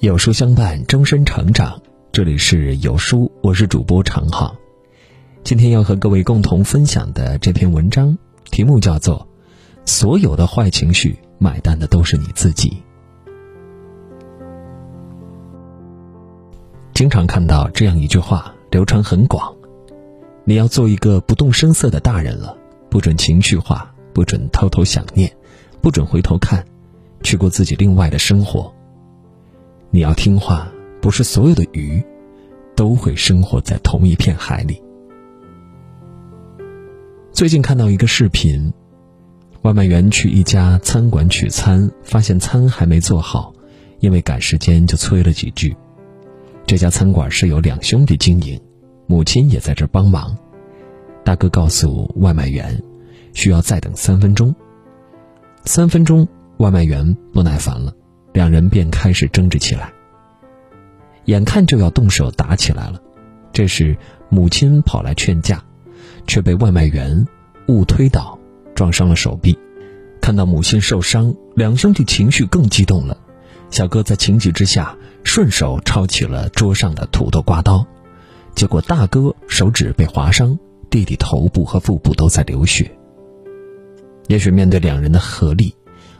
有书相伴，终身成长。这里是有书，我是主播常浩。今天要和各位共同分享的这篇文章，题目叫做《所有的坏情绪买单的都是你自己》。经常看到这样一句话，流传很广：你要做一个不动声色的大人了，不准情绪化，不准偷偷想念，不准回头看，去过自己另外的生活。你要听话，不是所有的鱼都会生活在同一片海里。最近看到一个视频，外卖员去一家餐馆取餐，发现餐还没做好，因为赶时间就催了几句。这家餐馆是由两兄弟经营，母亲也在这帮忙。大哥告诉外卖员，需要再等三分钟。三分钟，外卖员不耐烦了。两人便开始争执起来，眼看就要动手打起来了。这时，母亲跑来劝架，却被外卖员误推倒，撞伤了手臂。看到母亲受伤，两兄弟情绪更激动了。小哥在情急之下，顺手抄起了桌上的土豆刮刀，结果大哥手指被划伤，弟弟头部和腹部都在流血。也许面对两人的合力，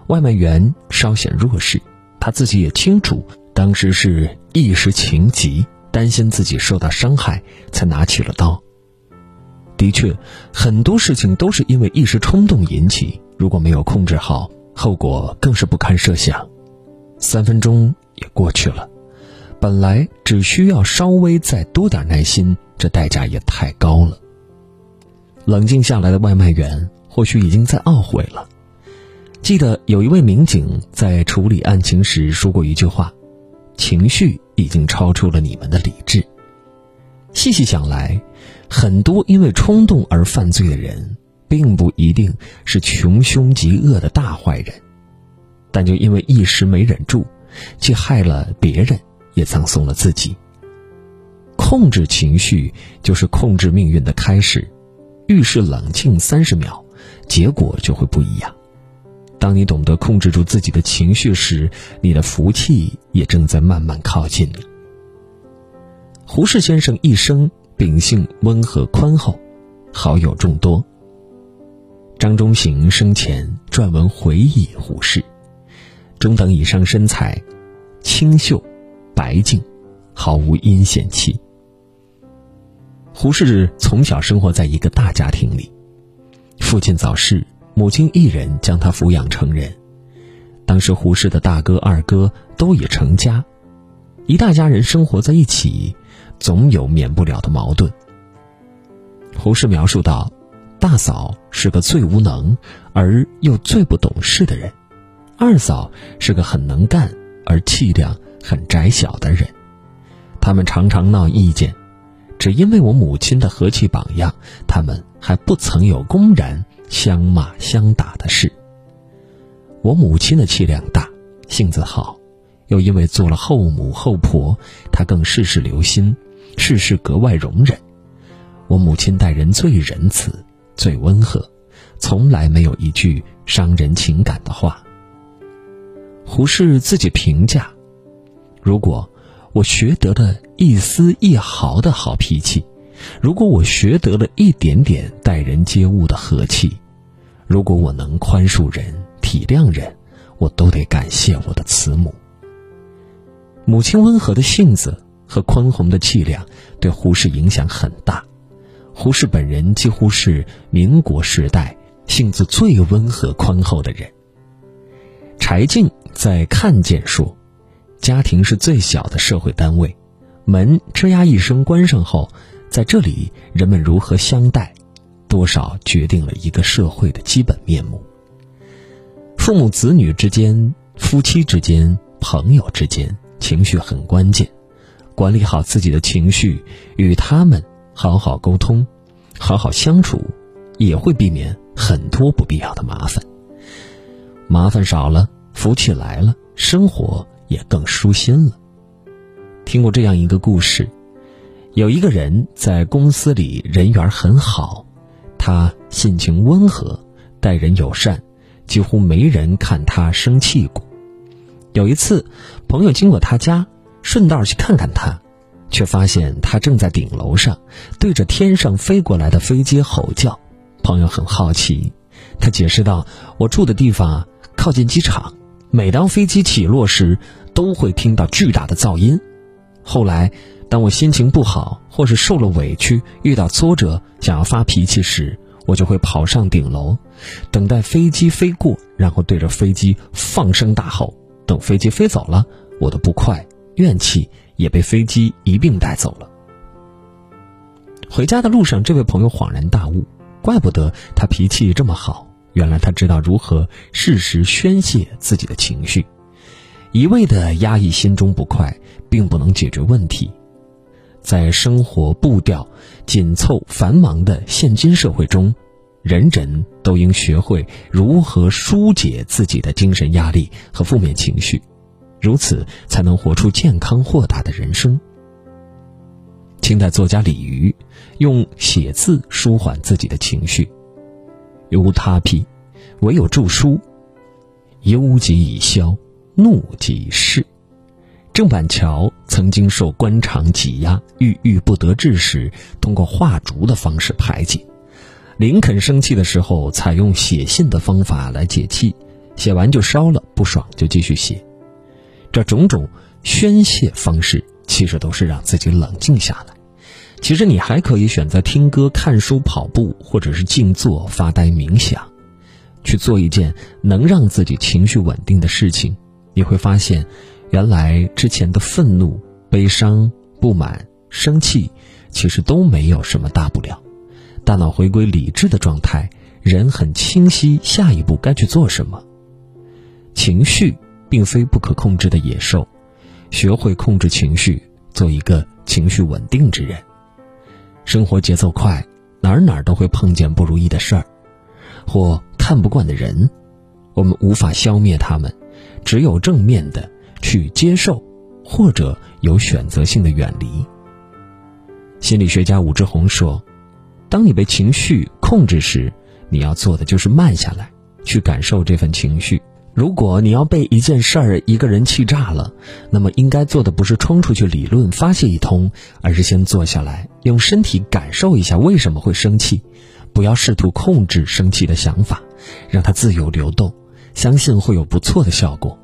外卖员稍显弱势。他自己也清楚，当时是一时情急，担心自己受到伤害，才拿起了刀。的确，很多事情都是因为一时冲动引起，如果没有控制好，后果更是不堪设想。三分钟也过去了，本来只需要稍微再多点耐心，这代价也太高了。冷静下来的外卖员或许已经在懊悔了。记得有一位民警在处理案情时说过一句话：“情绪已经超出了你们的理智。”细细想来，很多因为冲动而犯罪的人，并不一定是穷凶极恶的大坏人，但就因为一时没忍住，既害了别人，也葬送了自己。控制情绪就是控制命运的开始，遇事冷静三十秒，结果就会不一样。当你懂得控制住自己的情绪时，你的福气也正在慢慢靠近。胡适先生一生秉性温和宽厚，好友众多。张中行生前撰文回忆胡适：中等以上身材，清秀，白净，毫无阴险气。胡适从小生活在一个大家庭里，父亲早逝。母亲一人将他抚养成人，当时胡适的大哥、二哥都已成家，一大家人生活在一起，总有免不了的矛盾。胡适描述道：“大嫂是个最无能而又最不懂事的人，二嫂是个很能干而气量很窄小的人，他们常常闹意见，只因为我母亲的和气榜样，他们还不曾有公然。”相骂相打的事。我母亲的气量大，性子好，又因为做了后母后婆，她更事事留心，事事格外容忍。我母亲待人最仁慈，最温和，从来没有一句伤人情感的话。胡适自己评价：如果我学得了一丝一毫的好脾气。如果我学得了一点点待人接物的和气，如果我能宽恕人、体谅人，我都得感谢我的慈母。母亲温和的性子和宽宏的气量对胡适影响很大。胡适本人几乎是民国时代性子最温和宽厚的人。柴静在《看见》说：“家庭是最小的社会单位，门吱呀一声关上后。”在这里，人们如何相待，多少决定了一个社会的基本面目。父母子女之间、夫妻之间、朋友之间，情绪很关键。管理好自己的情绪，与他们好好沟通，好好相处，也会避免很多不必要的麻烦。麻烦少了，福气来了，生活也更舒心了。听过这样一个故事。有一个人在公司里人缘很好，他性情温和，待人友善，几乎没人看他生气过。有一次，朋友经过他家，顺道去看看他，却发现他正在顶楼上对着天上飞过来的飞机吼叫。朋友很好奇，他解释道：“我住的地方靠近机场，每当飞机起落时，都会听到巨大的噪音。后来，当我心情不好或是受了委屈、遇到挫折想要发脾气时，我就会跑上顶楼，等待飞机飞过，然后对着飞机放声大吼。”等飞机飞走了，我的不快、怨气也被飞机一并带走了。回家的路上，这位朋友恍然大悟，怪不得他脾气这么好，原来他知道如何适时宣泄自己的情绪。一味的压抑心中不快，并不能解决问题。在生活步调紧凑、繁忙的现今社会中。人人都应学会如何疏解自己的精神压力和负面情绪，如此才能活出健康豁达的人生。清代作家李渔用写字舒缓自己的情绪，无他癖，唯有著书。忧即已消，怒即逝。郑板桥曾经受官场挤压，郁郁不得志时，通过画竹的方式排解。林肯生气的时候，采用写信的方法来解气，写完就烧了，不爽就继续写。这种种宣泄方式，其实都是让自己冷静下来。其实你还可以选择听歌、看书、跑步，或者是静坐、发呆、冥想，去做一件能让自己情绪稳定的事情。你会发现，原来之前的愤怒、悲伤、不满、生气，其实都没有什么大不了。大脑回归理智的状态，人很清晰下一步该去做什么。情绪并非不可控制的野兽，学会控制情绪，做一个情绪稳定之人。生活节奏快，哪儿哪儿都会碰见不如意的事儿，或看不惯的人，我们无法消灭他们，只有正面的去接受，或者有选择性的远离。心理学家武志红说。当你被情绪控制时，你要做的就是慢下来，去感受这份情绪。如果你要被一件事儿、一个人气炸了，那么应该做的不是冲出去理论发泄一通，而是先坐下来，用身体感受一下为什么会生气，不要试图控制生气的想法，让它自由流动，相信会有不错的效果。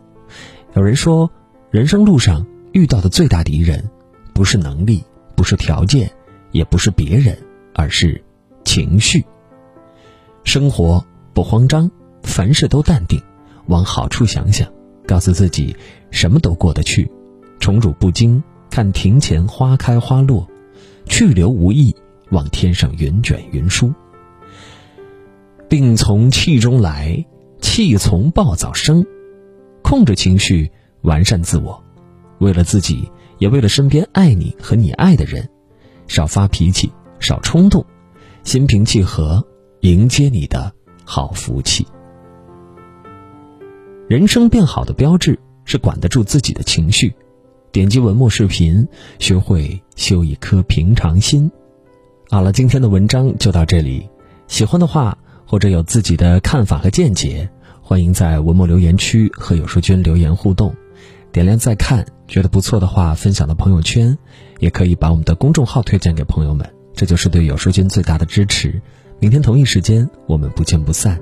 有人说，人生路上遇到的最大敌人，不是能力，不是条件，也不是别人。而是情绪。生活不慌张，凡事都淡定，往好处想想，告诉自己什么都过得去。宠辱不惊，看庭前花开花落；去留无意，望天上云卷云舒。病从气中来，气从暴躁生。控制情绪，完善自我，为了自己，也为了身边爱你和你爱的人，少发脾气。少冲动，心平气和，迎接你的好福气。人生变好的标志是管得住自己的情绪。点击文末视频，学会修一颗平常心。好了，今天的文章就到这里。喜欢的话，或者有自己的看法和见解，欢迎在文末留言区和有书君留言互动。点亮再看，觉得不错的话，分享到朋友圈，也可以把我们的公众号推荐给朋友们。这就是对有书君最大的支持。明天同一时间，我们不见不散。